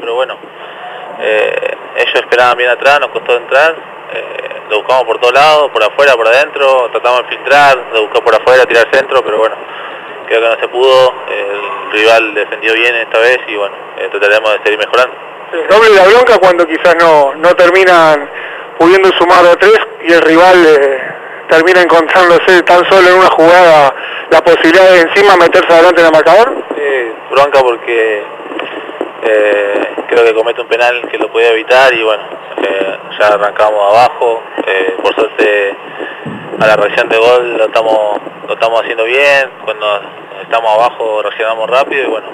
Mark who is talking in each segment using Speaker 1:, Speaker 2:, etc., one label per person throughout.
Speaker 1: Pero bueno, eh, ellos esperaban bien atrás, nos costó entrar, eh, lo buscamos por todos lados, por afuera, por adentro, tratamos de filtrar, de buscar por afuera, tirar centro, pero bueno, creo que no se pudo, el rival defendió bien esta vez y bueno, eh, trataremos de seguir mejorando.
Speaker 2: doble la bronca cuando quizás no, no terminan pudiendo sumar a tres y el rival termina encontrándose tan solo en una jugada la posibilidad de encima meterse adelante en el marcador?
Speaker 1: Sí, bronca porque eh, creo que comete un penal que lo podía evitar y bueno, eh, ya arrancamos abajo, eh, por suerte a la reacción de gol lo estamos, lo estamos haciendo bien, cuando estamos abajo reaccionamos rápido y bueno,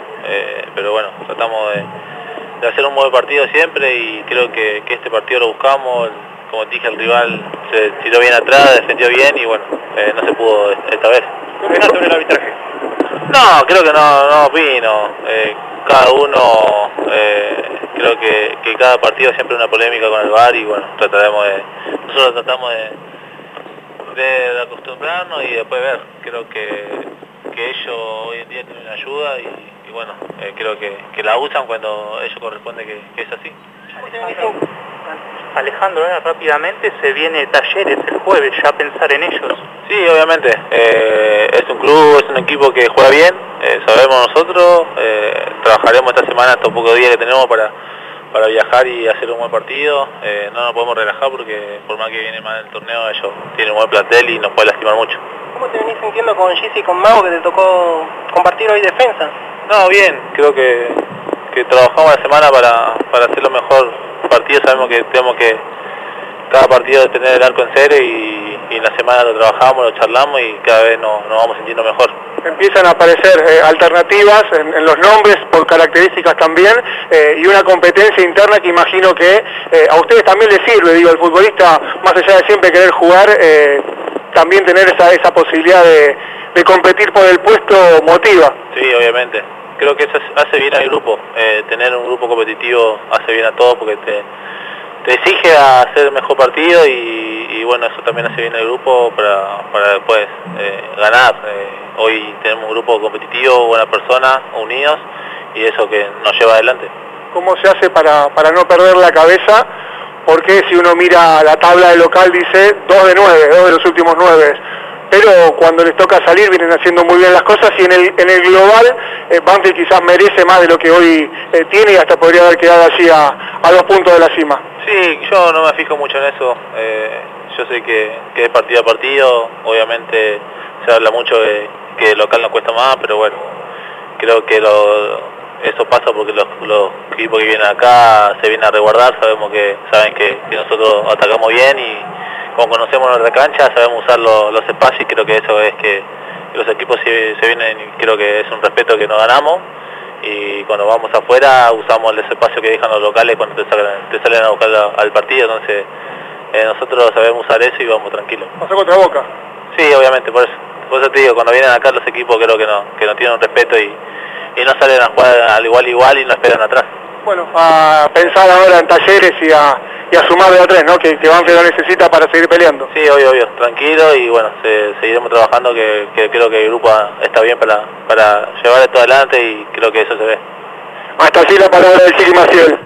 Speaker 1: pero bueno, tratamos de, hacer un buen partido siempre y creo que, que este partido lo buscamos, como dije, el rival se tiró bien atrás, defendió bien y bueno, eh, no se pudo esta vez.
Speaker 2: ¿Qué opinas sobre el arbitraje?
Speaker 1: No, creo que no, no opino. Eh, cada uno, eh, creo que, que, cada partido siempre una polémica con el VAR y bueno, trataremos de, nosotros tratamos de, de, acostumbrarnos y después ver. Creo que, que ellos hoy en día tienen ayuda y, bueno, creo que, que, la usan cuando ellos corresponde que, que es así.
Speaker 3: Alejandro, rápidamente se viene Talleres el jueves, ya pensar en ellos.
Speaker 1: Sí, obviamente, eh, es un club, es un equipo que juega bien, eh, sabemos nosotros, eh, trabajaremos esta semana, estos pocos días que tenemos para, para viajar y hacer un buen partido, no nos podemos relajar porque por más que viene mal el torneo, ellos tienen un buen plantel y nos puede lastimar mucho.
Speaker 4: ¿Cómo te venís sintiendo con Gis y con Mago que te tocó compartir hoy defensa?
Speaker 1: No, bien, creo que, que trabajamos la semana para, para hacer lo mejor partido sabemos que tenemos que cada partido tener el arco en serio y, en la semana lo trabajamos, lo charlamos y cada vez nos, vamos sintiendo mejor.
Speaker 2: Empiezan a aparecer eh, alternativas en, los nombres por características también eh, y una competencia interna que imagino que eh, a ustedes también les sirve, digo, el futbolista más allá de siempre querer jugar, también tener esa, esa posibilidad de, de competir por el puesto motiva.
Speaker 1: Sí, obviamente creo que eso hace bien al grupo. Eh, tener un grupo competitivo hace bien a todos porque te, te exige a hacer mejor partido y, bueno, eso también hace bien al grupo para, para después eh, ganar. Eh, hoy tenemos un grupo competitivo, buenas personas, unidos y eso que nos lleva adelante.
Speaker 2: ¿Cómo se hace para, para no perder la cabeza? Porque si uno mira la tabla de local dice 2 de 9, 2 de los últimos 9 pero cuando les toca salir vienen haciendo muy bien las cosas y en el, en el global eh, Banfield quizás merece más de lo que hoy eh, tiene y hasta podría haber quedado así a, a, dos puntos de la cima.
Speaker 1: Sí, yo no me fijo mucho en eso, eh, yo sé que, que, es partido a partido, obviamente se habla mucho de que el local no cuesta más, pero bueno, creo que lo, eso pasa porque los, los, equipos que vienen acá se vienen a resguardar, sabemos que saben que, que nosotros atacamos bien y como conocemos nuestra cancha, sabemos usar los, espacios y creo que eso es que los equipos se, vienen, creo que es un respeto que nos ganamos y cuando vamos afuera usamos el espacio que dejan los locales cuando te, salen, a buscar al partido, entonces eh, nosotros sabemos usar eso y vamos tranquilos.
Speaker 2: ¿Pasó contra Boca?
Speaker 1: Sí, obviamente, por eso. Por eso te digo, cuando vienen acá los equipos creo que no, que no tienen respeto y, y no salen a jugar al igual igual y no esperan atrás.
Speaker 2: Bueno, a pensar ahora en talleres y a y a sumar de a tres, ¿no? Que, que Banfield lo necesita para seguir peleando.
Speaker 1: Sí, obvio, obvio, tranquilo y bueno, seguiremos trabajando que, creo que el grupo está bien para, para llevar esto adelante y creo que eso se ve.
Speaker 2: Hasta así la palabra del Chiqui Maciel.